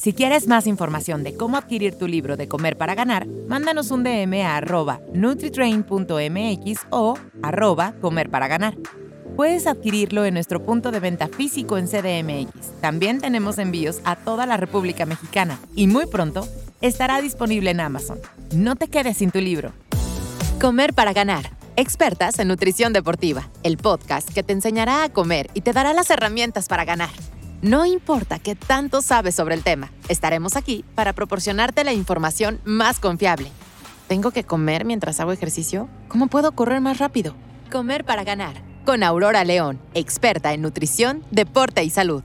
Si quieres más información de cómo adquirir tu libro de Comer para Ganar, mándanos un DM a arroba nutritrain.mx o arroba comer para ganar. Puedes adquirirlo en nuestro punto de venta físico en CDMX. También tenemos envíos a toda la República Mexicana y muy pronto estará disponible en Amazon. No te quedes sin tu libro. Comer para ganar. Expertas en nutrición deportiva, el podcast que te enseñará a comer y te dará las herramientas para ganar. No importa qué tanto sabes sobre el tema, estaremos aquí para proporcionarte la información más confiable. ¿Tengo que comer mientras hago ejercicio? ¿Cómo puedo correr más rápido? Comer para ganar. Con Aurora León, experta en nutrición, deporte y salud.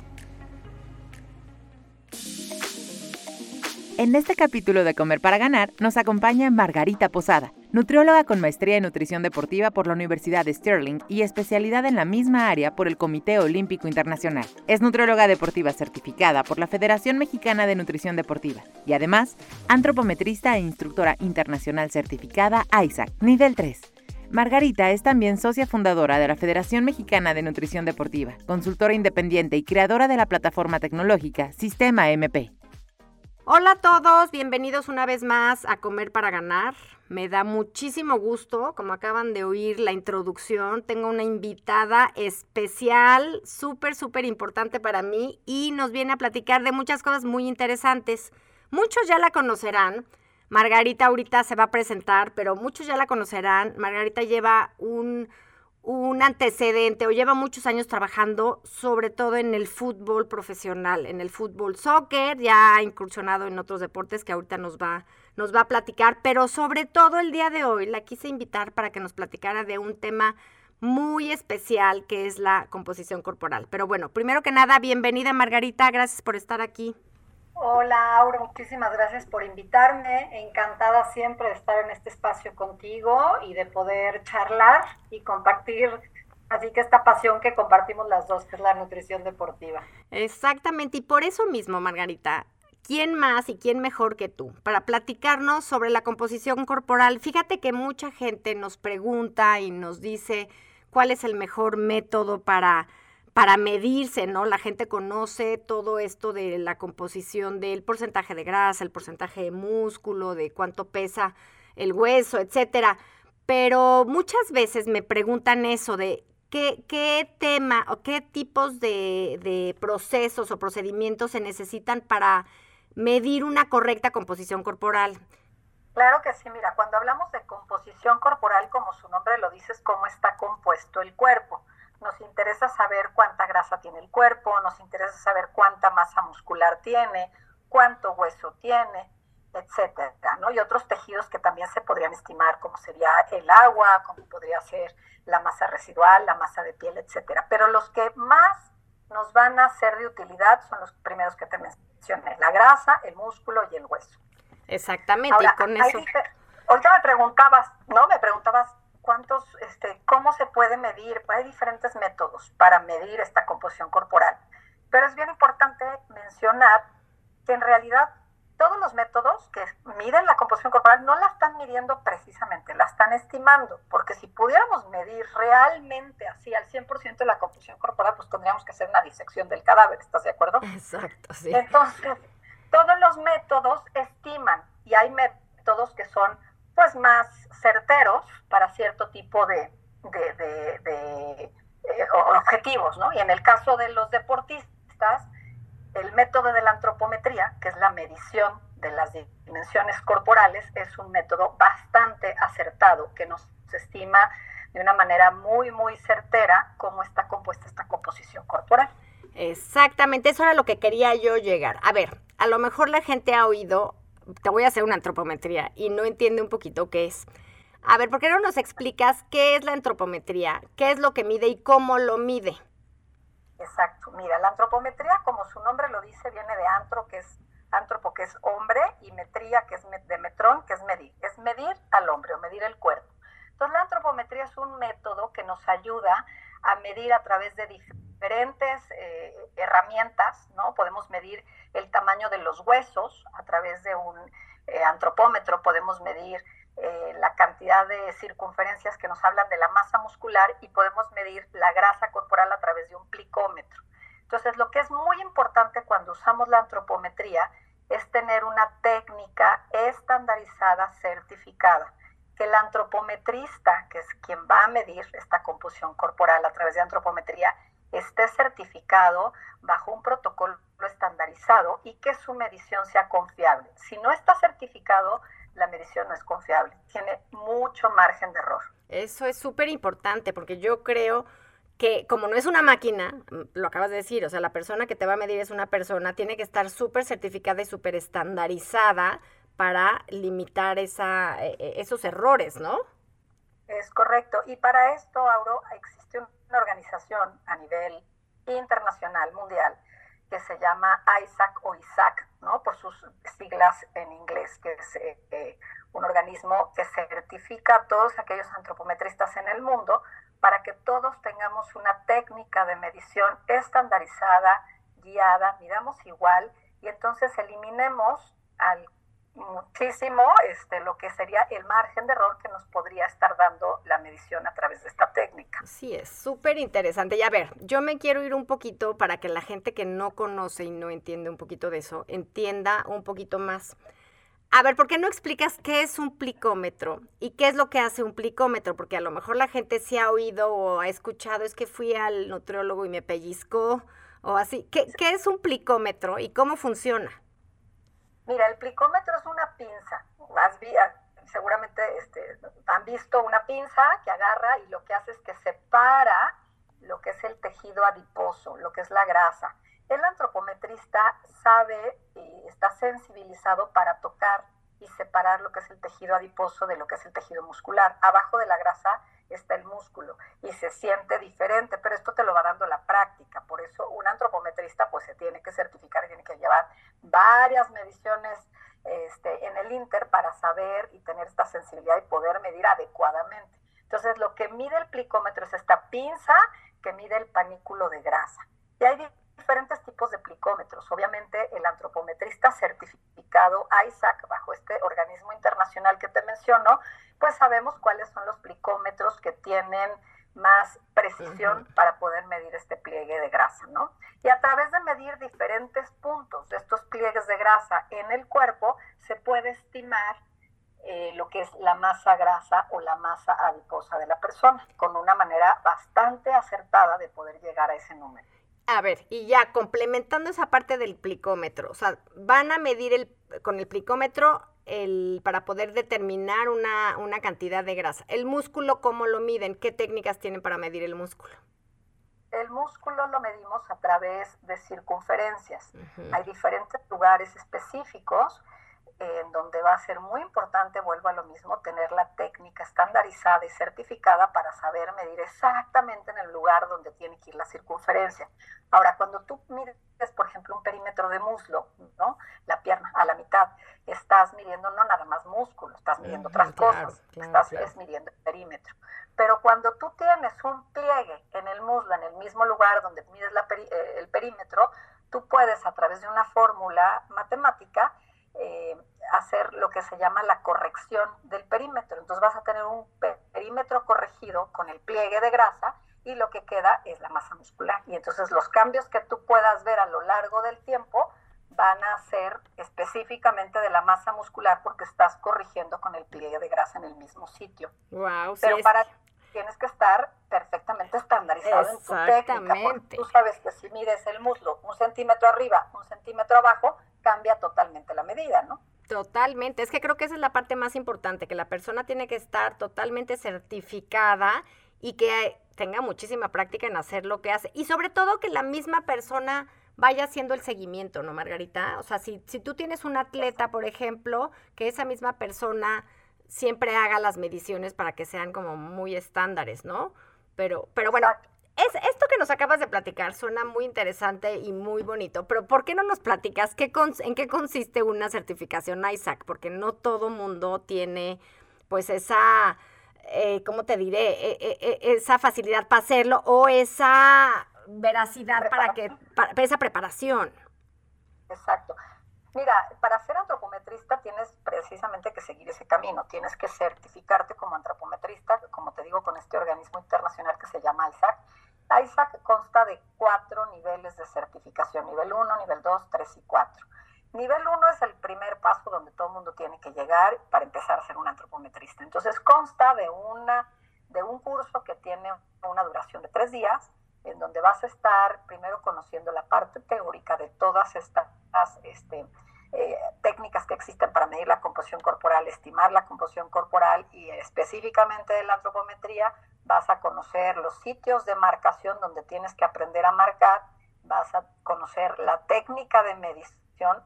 En este capítulo de Comer para Ganar nos acompaña Margarita Posada, nutrióloga con maestría en nutrición deportiva por la Universidad de Sterling y especialidad en la misma área por el Comité Olímpico Internacional. Es nutrióloga deportiva certificada por la Federación Mexicana de Nutrición Deportiva y además antropometrista e instructora internacional certificada ISAC, nivel 3. Margarita es también socia fundadora de la Federación Mexicana de Nutrición Deportiva, consultora independiente y creadora de la plataforma tecnológica Sistema MP. Hola a todos, bienvenidos una vez más a Comer para Ganar. Me da muchísimo gusto, como acaban de oír la introducción, tengo una invitada especial, súper, súper importante para mí y nos viene a platicar de muchas cosas muy interesantes. Muchos ya la conocerán. Margarita ahorita se va a presentar, pero muchos ya la conocerán. Margarita lleva un un antecedente o lleva muchos años trabajando sobre todo en el fútbol profesional, en el fútbol soccer, ya ha incursionado en otros deportes que ahorita nos va, nos va a platicar, pero sobre todo el día de hoy la quise invitar para que nos platicara de un tema muy especial que es la composición corporal. Pero bueno, primero que nada, bienvenida Margarita, gracias por estar aquí. Hola, Aura, muchísimas gracias por invitarme. Encantada siempre de estar en este espacio contigo y de poder charlar y compartir Así que esta pasión que compartimos las dos, que es la nutrición deportiva. Exactamente, y por eso mismo, Margarita, ¿quién más y quién mejor que tú para platicarnos sobre la composición corporal? Fíjate que mucha gente nos pregunta y nos dice cuál es el mejor método para para medirse, ¿no? La gente conoce todo esto de la composición del porcentaje de grasa, el porcentaje de músculo, de cuánto pesa el hueso, etcétera. Pero muchas veces me preguntan eso de qué, qué tema o qué tipos de, de procesos o procedimientos se necesitan para medir una correcta composición corporal. Claro que sí, mira, cuando hablamos de composición corporal, como su nombre lo dice, es cómo está compuesto el cuerpo nos interesa saber cuánta grasa tiene el cuerpo, nos interesa saber cuánta masa muscular tiene, cuánto hueso tiene, etcétera, ¿no? Y otros tejidos que también se podrían estimar, como sería el agua, como podría ser la masa residual, la masa de piel, etcétera. Pero los que más nos van a ser de utilidad son los primeros que te mencioné, la grasa, el músculo y el hueso. Exactamente, y con eso. ahorita me preguntabas, ¿no? Me preguntabas cuántos, este, cómo se puede medir. Hay diferentes métodos para medir esta composición corporal. Pero es bien importante mencionar que en realidad todos los métodos que miden la composición corporal no la están midiendo precisamente, la están estimando, porque si pudiéramos medir realmente así al 100% de la composición corporal, pues tendríamos que hacer una disección del cadáver, ¿estás de acuerdo? Exacto, sí. Entonces, todos los métodos estiman y hay métodos que son pues más certeros para cierto tipo de, eh, objetivos, ¿no? Y en el caso de los deportistas, el método de la antropometría, que es la medición de las dimensiones corporales, es un método bastante acertado que nos estima de una manera muy, muy certera cómo está compuesta esta composición corporal. Exactamente, eso era lo que quería yo llegar. A ver, a lo mejor la gente ha oído te voy a hacer una antropometría y no entiende un poquito qué es. A ver, ¿por qué no nos explicas qué es la antropometría? ¿Qué es lo que mide y cómo lo mide? Exacto. Mira, la antropometría, como su nombre lo dice, viene de antro, que es antropo, que es hombre, y metría, que es de metrón, que es medir. Es medir al hombre o medir el cuerpo. Entonces, la antropometría es un método que nos ayuda a medir a través de diferentes eh, herramientas, ¿no? Podemos medir el tamaño de los huesos a través de un eh, antropómetro, podemos medir eh, la cantidad de circunferencias que nos hablan de la masa muscular y podemos medir la grasa corporal a través de un plicómetro. Entonces, lo que es muy importante cuando usamos la antropometría es tener una técnica estandarizada, certificada, que el antropometrista, que es quien va a medir esta composición corporal a través de antropometría, esté certificado bajo un protocolo estandarizado y que su medición sea confiable. Si no está certificado, la medición no es confiable, tiene mucho margen de error. Eso es súper importante porque yo creo que como no es una máquina, mm, lo acabas de decir, o sea, la persona que te va a medir es una persona, tiene que estar súper certificada y súper estandarizada para limitar esa, e, e, esos errores, ¿no? Es correcto. Y para esto, Auro, existe una organización a nivel internacional, mundial, que se llama ISAC o ISAC, ¿no? Por sus siglas en inglés, que es eh, un organismo que certifica a todos aquellos antropometristas en el mundo para que todos tengamos una técnica de medición estandarizada, guiada, miramos igual y entonces eliminemos al muchísimo este, lo que sería el margen de error que nos podría estar dando la medición a través de esta técnica. Sí, es súper interesante. Y a ver, yo me quiero ir un poquito para que la gente que no conoce y no entiende un poquito de eso, entienda un poquito más. A ver, ¿por qué no explicas qué es un plicómetro y qué es lo que hace un plicómetro? Porque a lo mejor la gente se ha oído o ha escuchado, es que fui al nutriólogo y me pellizcó o así. ¿Qué, qué es un plicómetro y cómo funciona? Mira, el plicómetro es una pinza. Seguramente este, han visto una pinza que agarra y lo que hace es que separa lo que es el tejido adiposo, lo que es la grasa. El antropometrista sabe y está sensibilizado para tocar y separar lo que es el tejido adiposo de lo que es el tejido muscular. Abajo de la grasa está el músculo y se siente diferente, pero esto te lo va dando la práctica. Por eso un antropometrista pues se tiene que certificar y tiene que llevar varias mediciones este, en el Inter para saber y tener esta sensibilidad y poder medir adecuadamente. Entonces lo que mide el plicómetro es esta pinza que mide el panículo de grasa. Y hay diferentes tipos de plicómetros. Obviamente el antropometrista certificado ISAC bajo este organismo internacional que te menciono, pues sabemos cuáles son los plicómetros que tienen más precisión para poder medir este pliegue de grasa, ¿no? Y a través de medir diferentes puntos de estos pliegues de grasa en el cuerpo, se puede estimar eh, lo que es la masa grasa o la masa adiposa de la persona, con una manera bastante acertada de poder llegar a ese número. A ver, y ya complementando esa parte del plicómetro, o sea, van a medir el, con el plicómetro el, para poder determinar una, una cantidad de grasa. ¿El músculo cómo lo miden? ¿Qué técnicas tienen para medir el músculo? El músculo lo medimos a través de circunferencias. Hay diferentes lugares específicos en donde va a ser muy importante, vuelvo a lo mismo, tener la técnica estandarizada y certificada para saber medir exactamente en el lugar donde tiene que ir la circunferencia. Ahora, cuando tú mides, por ejemplo, un perímetro de muslo, ¿no? La pierna a la mitad, estás midiendo no nada más músculo, estás midiendo otras cosas, estás midiendo el perímetro. Pero cuando tú tienes un pliegue en el muslo, en el mismo lugar donde mides eh, el perímetro, tú puedes a través de una fórmula matemática que se llama la corrección del perímetro. Entonces vas a tener un perímetro corregido con el pliegue de grasa y lo que queda es la masa muscular. Y entonces los cambios que tú puedas ver a lo largo del tiempo van a ser específicamente de la masa muscular porque estás corrigiendo con el pliegue de grasa en el mismo sitio. Wow, Pero para tienes que estar perfectamente estandarizado en tu técnica. tú sabes que si mides el muslo un centímetro arriba, un centímetro abajo, cambia totalmente la medida, ¿no? Totalmente, es que creo que esa es la parte más importante, que la persona tiene que estar totalmente certificada y que tenga muchísima práctica en hacer lo que hace. Y sobre todo que la misma persona vaya haciendo el seguimiento, ¿no, Margarita? O sea, si, si tú tienes un atleta, por ejemplo, que esa misma persona siempre haga las mediciones para que sean como muy estándares, ¿no? Pero, pero bueno, es, esto que nos acabas de platicar suena muy interesante y muy bonito, pero ¿por qué no nos platicas qué en qué consiste una certificación ISAC? Porque no todo mundo tiene pues esa, eh, ¿cómo te diré? E, e, e, esa facilidad para hacerlo o esa veracidad para que, para esa preparación. Exacto. Mira, para ser antropometrista tienes precisamente que seguir ese camino, tienes que certificarte como antropometrista, como te digo, con este organismo internacional que se llama ISAC. ISAC consta de cuatro niveles de certificación, nivel 1, nivel 2, 3 y 4. Nivel 1 es el primer paso donde todo el mundo tiene que llegar para empezar a ser un antropometrista. Entonces consta de, una, de un curso que tiene una duración de tres días, en donde vas a estar primero conociendo la parte teórica de todas estas este, eh, técnicas que existen para medir la composición corporal, estimar la composición corporal y específicamente de la antropometría, vas a conocer los sitios de marcación donde tienes que aprender a marcar, vas a conocer la técnica de medición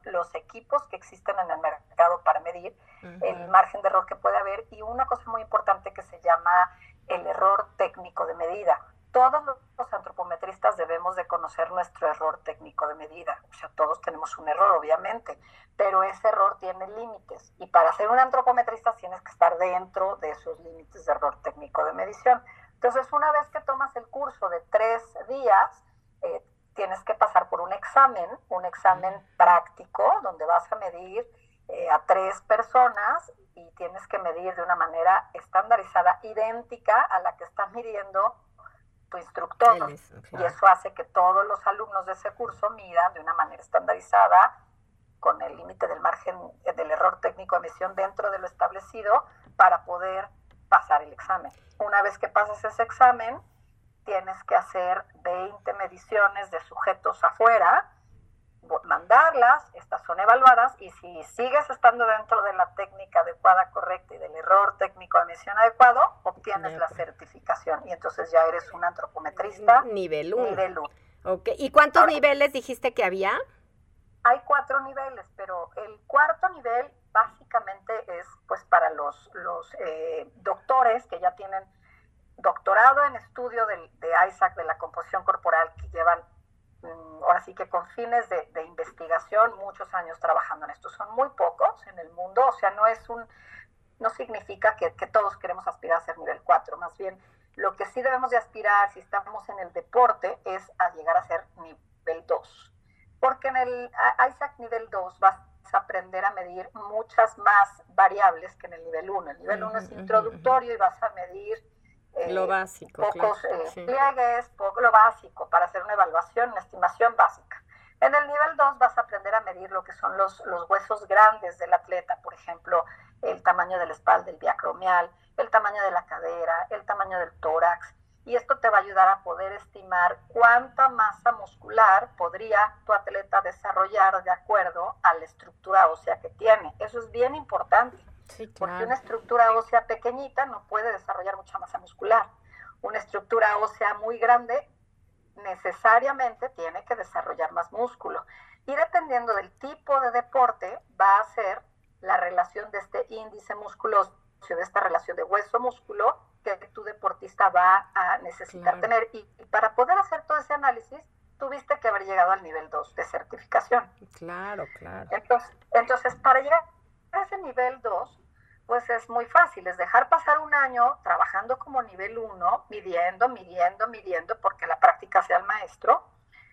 los equipos que existen en el mercado para medir el margen de error que puede haber y una cosa muy importante que se llama el error técnico de medida. Todos los antropometristas debemos de conocer nuestro error técnico de medida. O sea, todos tenemos un error, obviamente, pero ese error tiene límites. Y para ser un antropometrista tienes que estar dentro de esos límites de error técnico de medición. Entonces, una vez que tomas el curso de tres días, eh, tienes que pasar por un examen, un examen práctico, donde vas a medir eh, a tres personas y tienes que medir de una manera estandarizada, idéntica a la que estás midiendo tu instructor. Y eso hace que todos los alumnos de ese curso midan de una manera estandarizada, con el límite del margen eh, del error técnico de emisión dentro de lo establecido, para poder pasar el examen. Una vez que pasas ese examen, tienes que hacer 20 mediciones de sujetos afuera, mandarlas, estas son evaluadas y si sigues estando dentro de la técnica adecuada, correcta y del error técnico de emisión adecuado, obtienes la certificación y entonces ya eres un antropometrista nivel 1. Nivel Okay. ¿Y cuántos niveles dijiste que había? Hay cuatro niveles, pero el cuarto nivel básicamente es pues para los, los eh, doctores que ya tienen doctorado en estudio de, Isaac de la composición corporal que llevan mm, ahora sí que con fines de, investigación muchos años trabajando en esto. Son muy pocos en el mundo, o sea, no es un, no significa que, todos queremos aspirar a ser nivel 4, más bien lo que sí debemos de aspirar si estamos en el deporte es a llegar a ser nivel 2. Porque en el Isaac nivel 2 vas a aprender a medir muchas más variables que en el nivel 1. El nivel 1 es introductorio y vas a medir eh, lo básico. Pocos eh, pliegues, lo básico para hacer una evaluación, una estimación básica. En el nivel 2 vas a aprender a medir lo que son los, los huesos grandes del atleta, por ejemplo, el tamaño de la espalda, el diacromial, el tamaño de la cadera, el tamaño del tórax. Y esto te va a ayudar a poder estimar cuánta masa muscular podría tu atleta desarrollar de acuerdo a la estructura ósea que tiene. Eso es bien importante. Porque una estructura ósea pequeñita no puede desarrollar mucha masa muscular. Una estructura ósea muy grande necesariamente tiene que desarrollar más músculo. Y dependiendo del tipo de deporte, va a ser la relación de este índice musculoso, de esta relación de hueso-músculo que tu deportista va a necesitar tener. Y, para poder hacer todo ese análisis, tuviste que haber llegado al nivel 2 de certificación. Claro, claro. Entonces, entonces para llegar ese nivel 2, pues es muy fácil, es dejar pasar un año trabajando como nivel 1, midiendo, midiendo, midiendo, porque la práctica sea el maestro,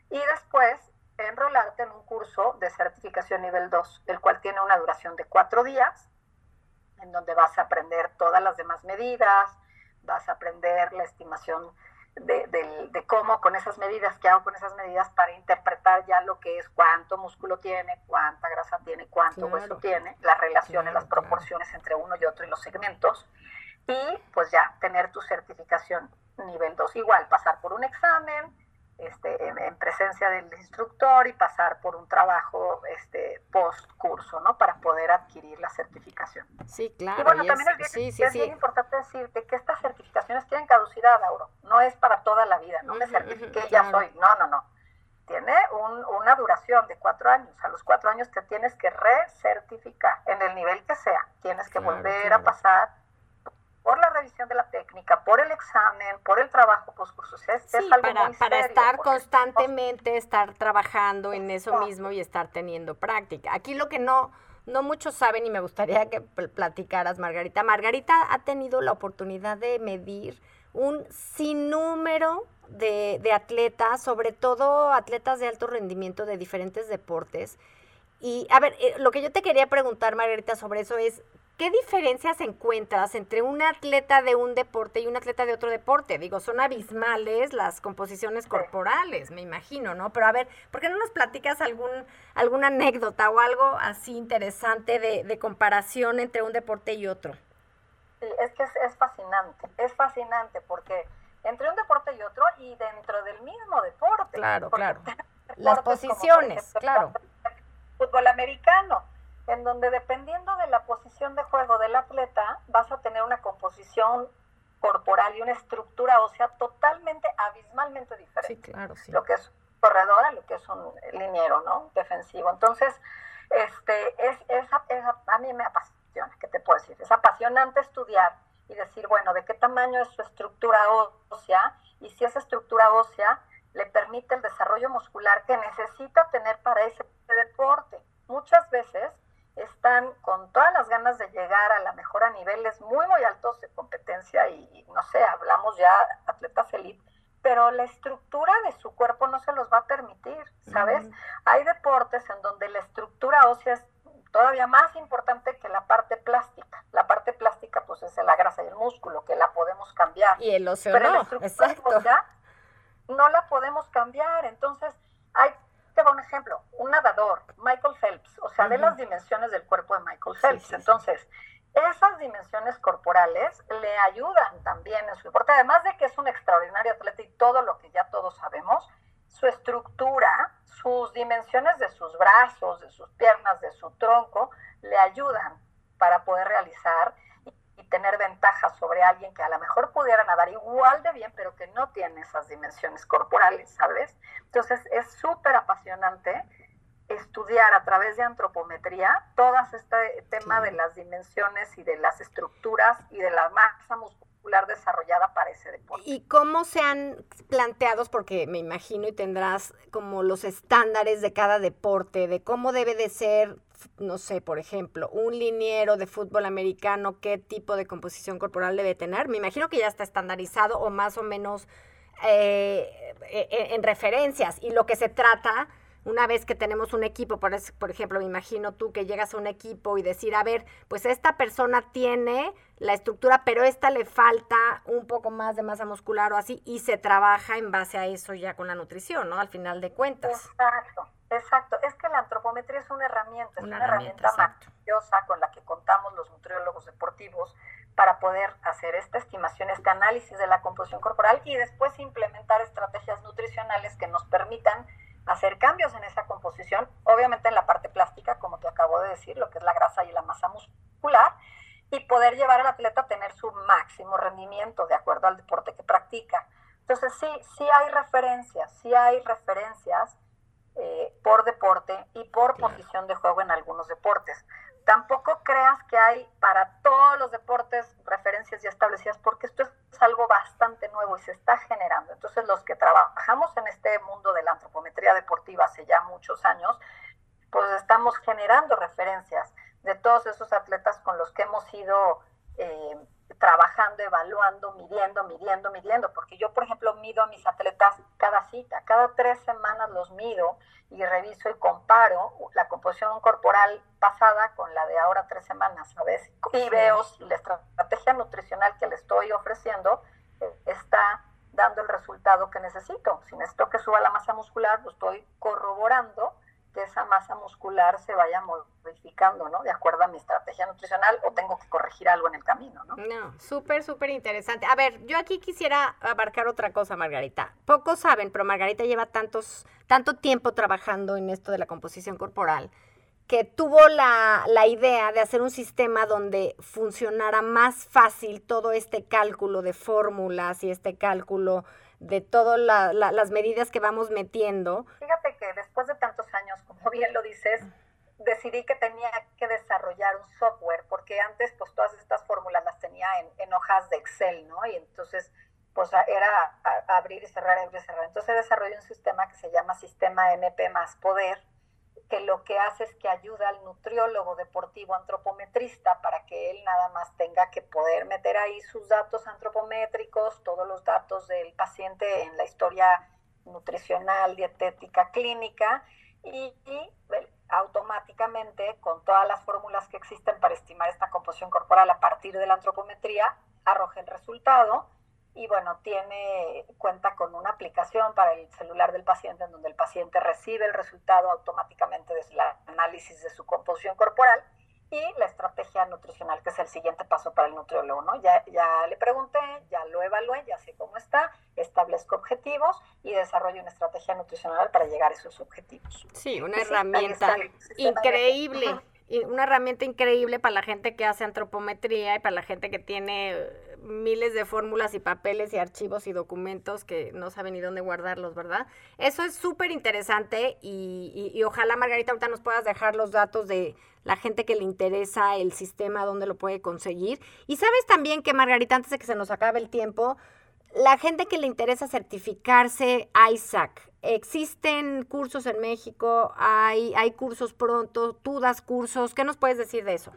y después enrolarte en un curso de certificación nivel 2, el cual tiene una duración de cuatro días, en donde vas a aprender todas las demás medidas, vas a aprender la estimación de, cómo con esas medidas, qué hago con esas medidas para interpretar ya lo que es cuánto músculo tiene, cuánta grasa tiene, cuánto hueso tiene, las relaciones, las proporciones entre uno y otro y los segmentos. Y pues ya tener tu certificación nivel 2. Igual, pasar por un examen, este, en, presencia del instructor y pasar por un trabajo este, post curso, ¿no? Para poder adquirir la certificación. Sí, claro. Y bueno, también es, bien, es bien importante decirte que estas certificaciones tienen caducidad, Auro. No es para toda la vida. No me certifiqué, ya soy. No, no, no. Tiene un, una duración de cuatro años. A los cuatro años te tienes que recertificar en el nivel que sea. Tienes que volver a pasar por la revisión de la técnica, por el examen, por el trabajo postcursos. Es, sí, es algo para, muy para serio, estar constantemente, estar trabajando en eso mismo y estar teniendo práctica. Aquí lo que no, no muchos saben y me gustaría que pl- platicaras, Margarita. Margarita ha tenido la oportunidad de medir un sinnúmero de, de atletas, sobre todo atletas de alto rendimiento de diferentes deportes. Y a ver, eh, lo que yo te quería preguntar, Margarita, sobre eso es, ¿qué diferencias encuentras entre un atleta de un deporte y un atleta de otro deporte? Digo, son abismales las composiciones corporales, me imagino, ¿no? Pero a ver, ¿por qué no nos platicas algún, alguna anécdota o algo así interesante de, de comparación entre un deporte y otro? Sí, es que es, es fascinante, es fascinante porque entre un deporte y otro y dentro del mismo deporte. Claro, claro. Las posiciones, claro. Fútbol americano, en donde dependiendo de la posición de juego del atleta, vas a tener una composición corporal y una estructura ósea totalmente, abismalmente diferente. Sí, claro, sí. Lo que es corredor a lo que es un liniero, ¿no? Defensivo. Entonces, este, es, es, es a mí me apasiona, ¿qué te puedo decir? Es apasionante estudiar y decir, bueno, de qué tamaño es su estructura ósea y si esa estructura ósea le permite el desarrollo muscular que necesita tener para ese deporte. Muchas veces están con todas las ganas de llegar a la mejor a niveles muy, muy altos de competencia y, no sé, hablamos ya atletas elite, pero la estructura de su cuerpo no se los va a permitir, ¿sabes? Hay deportes en donde la estructura ósea es todavía más importante que la parte plástica. La parte plástica, pues, es la grasa y el músculo, que la podemos cambiar. Y el óseo no, exacto. no la podemos cambiar. Entonces, hay, te doy un ejemplo, un nadador, Michael Phelps, o sea, de las dimensiones del cuerpo de Michael Phelps. Entonces, esas dimensiones corporales le ayudan también en su deporte, además de que es un extraordinario atleta y todo lo que ya todos sabemos, su estructura, sus dimensiones de sus brazos, de sus piernas, de su tronco, le ayudan para poder realizar y, tener ventajas sobre alguien que a lo mejor pudiera nadar igual de bien, pero que no tiene esas dimensiones corporales, ¿sabes? Entonces es súper apasionante estudiar a través de antropometría todo este tema de las dimensiones y de las estructuras y de la masa muscular desarrollada para ese deporte. ¿Y cómo se han planteado, porque me imagino y tendrás como los estándares de cada deporte, de cómo debe de ser, no sé, por ejemplo, un liniero de fútbol americano, qué tipo de composición corporal debe tener? Me imagino que ya está estandarizado o más o menos eh, e, e, en referencias y lo que se trata una vez que tenemos un equipo, por, por ejemplo, me imagino tú que llegas a un equipo y decir, a ver, pues esta persona tiene la estructura, pero esta le falta un poco más de masa muscular o así, y se trabaja en base a eso ya con la nutrición, ¿no? Al final de cuentas. Exacto, exacto. Es que la antropometría es una herramienta, es una, herramienta, maravillosa con la que contamos los nutriólogos deportivos para poder hacer esta estimación, este análisis de la composición corporal y después implementar estrategias nutricionales que nos permitan hacer cambios en esa composición, obviamente en la parte plástica, como te acabo de decir, lo que es la grasa y la masa muscular, y poder llevar al atleta a tener su máximo rendimiento de acuerdo al deporte que practica. Entonces sí, sí hay referencias, sí hay referencias eh, por deporte y por posición de juego en algunos deportes. Tampoco creas que hay para todos los deportes referencias ya establecidas, porque esto es algo bastante nuevo y se está generando. Entonces, los que trabajamos en este mundo de la antropometría deportiva hace ya muchos años, pues estamos generando referencias de todos esos atletas con los que hemos ido eh, trabajando, evaluando, midiendo, midiendo, midiendo, porque yo, por ejemplo, mido a mis atletas cada cita, cada tres semanas los mido y reviso y comparo la composición corporal pasada con la de ahora tres semanas, ¿sabes? Y veo si la estrategia nutricional que le estoy ofreciendo está dando el resultado que necesito. Si necesito que suba la masa muscular, lo estoy corroborando que esa masa muscular se vaya modificando, ¿no? De acuerdo a mi estrategia nutricional o tengo que corregir algo en el camino, ¿no? No, súper, súper interesante. A ver, yo aquí quisiera abarcar otra cosa, Margarita. Pocos saben, pero Margarita lleva tantos, tanto tiempo trabajando en esto de la composición corporal que tuvo la, la, idea de hacer un sistema donde funcionara más fácil todo este cálculo de fórmulas y este cálculo de todas las medidas que vamos metiendo. Fíjate bien lo dices, decidí que tenía que desarrollar un software, porque antes pues todas estas fórmulas las tenía en, hojas de Excel, ¿no? Y entonces pues era abrir y cerrar, abrir y cerrar. Entonces desarrollé un sistema que se llama Sistema MP más Poder, que lo que hace es que ayuda al nutriólogo deportivo antropometrista para que él nada más tenga que poder meter ahí sus datos antropométricos, todos los datos del paciente en la historia nutricional, dietética, clínica y, automáticamente con todas las fórmulas que existen para estimar esta composición corporal a partir de la antropometría, arroja el resultado y bueno, tiene cuenta con una aplicación para el celular del paciente en donde el paciente recibe el resultado automáticamente desde el análisis de su composición corporal y la estrategia nutricional, que es el siguiente paso para el nutriólogo, ¿no? Ya, ya le pregunté, ya lo evalué, ya sé cómo está, establezco objetivos y desarrollo una estrategia nutricional para llegar a esos objetivos. Sí, una herramienta increíble una herramienta increíble para la gente que hace antropometría y para la gente que tiene eh, miles de fórmulas y papeles y archivos y documentos que no saben ni dónde guardarlos, ¿verdad? Eso es súper interesante y, y, ojalá, Margarita, ahorita nos puedas dejar los datos de la gente que le interesa el sistema, dónde lo puede conseguir. Y sabes también que, Margarita, antes de que se nos acabe el tiempo, la gente que le interesa certificarse ISAC, existen cursos en México, hay, hay cursos pronto, tú das cursos, ¿qué nos puedes decir de eso?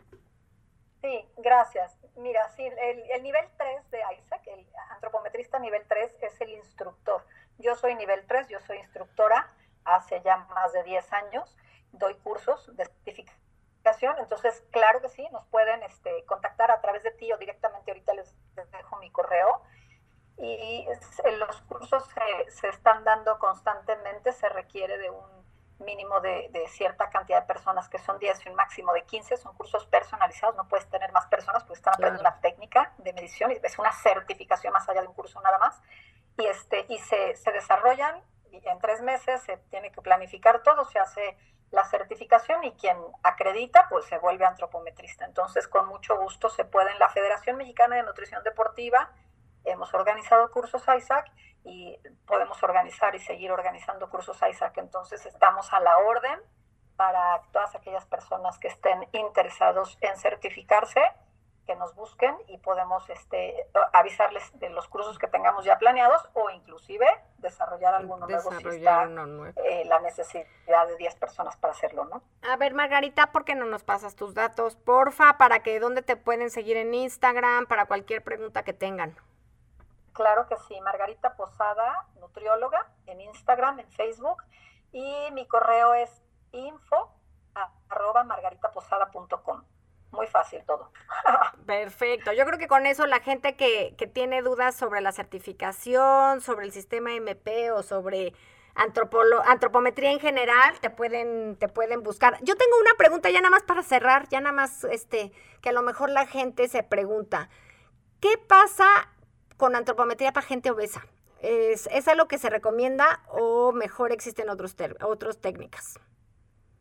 Sí, gracias. Mira, sí, el, el nivel 3 de ISAC, el antropometrista nivel 3 es el instructor. Yo soy nivel 3, yo soy instructora hace ya más de 10 años, doy cursos de certificación, entonces claro que sí, nos pueden este, contactar a través de ti o directamente ahorita les dejo mi correo y los cursos se, están dando constantemente, se requiere de un mínimo de, cierta cantidad de personas que son 10 y un máximo de 15, son cursos personalizados, no puedes tener más personas porque están aprendiendo una técnica de medición, es una certificación más allá de un curso nada más, y, este, y se, se desarrollan y en tres meses se tiene que planificar todo, se hace la certificación y quien acredita pues se vuelve antropometrista. Entonces con mucho gusto se puede en la Federación Mexicana de Nutrición Deportiva, hemos organizado cursos ISAC y podemos organizar y seguir organizando cursos ISAC. Entonces estamos a la orden para todas aquellas personas que estén interesados en certificarse, que nos busquen y podemos este, avisarles de los cursos que tengamos ya planeados o inclusive desarrollar alguno nuevo si está eh, la necesidad de 10 personas para hacerlo, ¿no? A ver, Margarita, ¿por qué no nos pasas tus datos, porfa, para que dónde te pueden seguir en Instagram, para cualquier pregunta que tengan? Claro que sí, Margarita Posada, nutrióloga, en Instagram, en Facebook, y mi correo es info arroba margaritaposada.com. Muy fácil todo. Perfecto. Yo creo que con eso la gente que, que tiene dudas sobre la certificación, sobre el sistema MP o sobre antropometría en general, te pueden, te pueden buscar. Yo tengo una pregunta ya nada más para cerrar, ya nada más este, que a lo mejor la gente se pregunta. ¿Qué pasa con antropometría para gente obesa? ¿Es, ¿Es algo que se recomienda o mejor existen otros otras técnicas?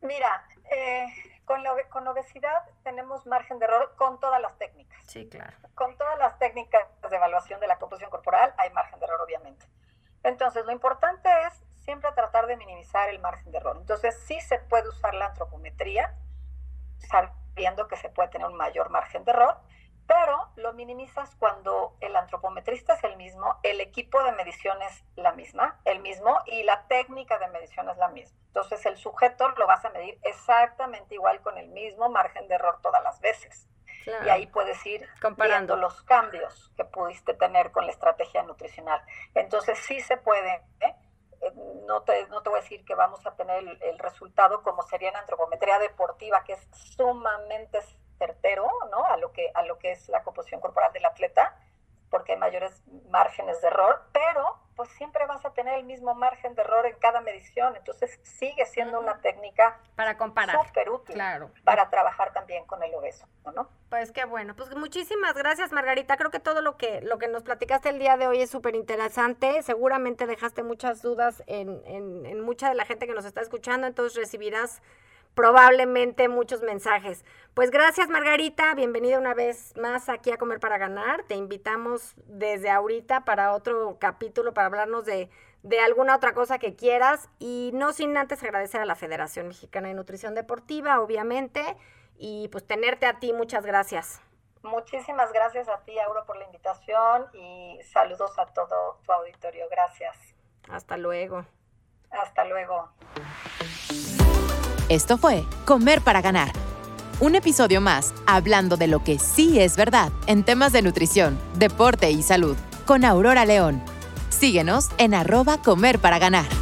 Mira, eh, con, la, con obesidad tenemos margen de error con todas las técnicas. Sí, claro. Con todas las técnicas de evaluación de la composición corporal hay margen de error, obviamente. Entonces, lo importante es siempre tratar de minimizar el margen de error. Entonces, sí se puede usar la antropometría, sabiendo que se puede tener un mayor margen de error, pero lo minimizas cuando el antropometrista es el mismo, el equipo de medición es la misma, el mismo, y la técnica de medición es la misma. Entonces el sujeto lo vas a medir exactamente igual con el mismo margen de error todas las veces. Y ahí puedes ir comparando los cambios que pudiste tener con la estrategia nutricional. Entonces sí se puede. Eh, no te, no te voy a decir que vamos a tener el, el resultado como sería en antropometría deportiva, que es sumamente certero, ¿no? A lo que, a lo que es la composición corporal del atleta, porque hay mayores márgenes de error, pero pues siempre vas a tener el mismo margen de error en cada medición, entonces sigue siendo una técnica para comparar súper útil claro. para trabajar también con el obeso, ¿no? Pues qué bueno, pues muchísimas gracias Margarita, creo que todo lo que lo que nos platicaste el día de hoy es súper interesante, seguramente dejaste muchas dudas en, en, en mucha de la gente que nos está escuchando, entonces recibirás probablemente muchos mensajes. Pues gracias Margarita, bienvenida una vez más aquí a Comer para Ganar. Te invitamos desde ahorita para otro capítulo para hablarnos de, de alguna otra cosa que quieras y no sin antes agradecer a la Federación Mexicana de Nutrición Deportiva, obviamente, y pues tenerte a ti, muchas gracias. Muchísimas gracias a ti, Auro, por la invitación y saludos a todo tu auditorio. Gracias. Hasta luego. Hasta luego. Esto fue Comer para Ganar. Un episodio más hablando de lo que sí es verdad en temas de nutrición, deporte y salud con Aurora León. Síguenos en arroba Comer para Ganar.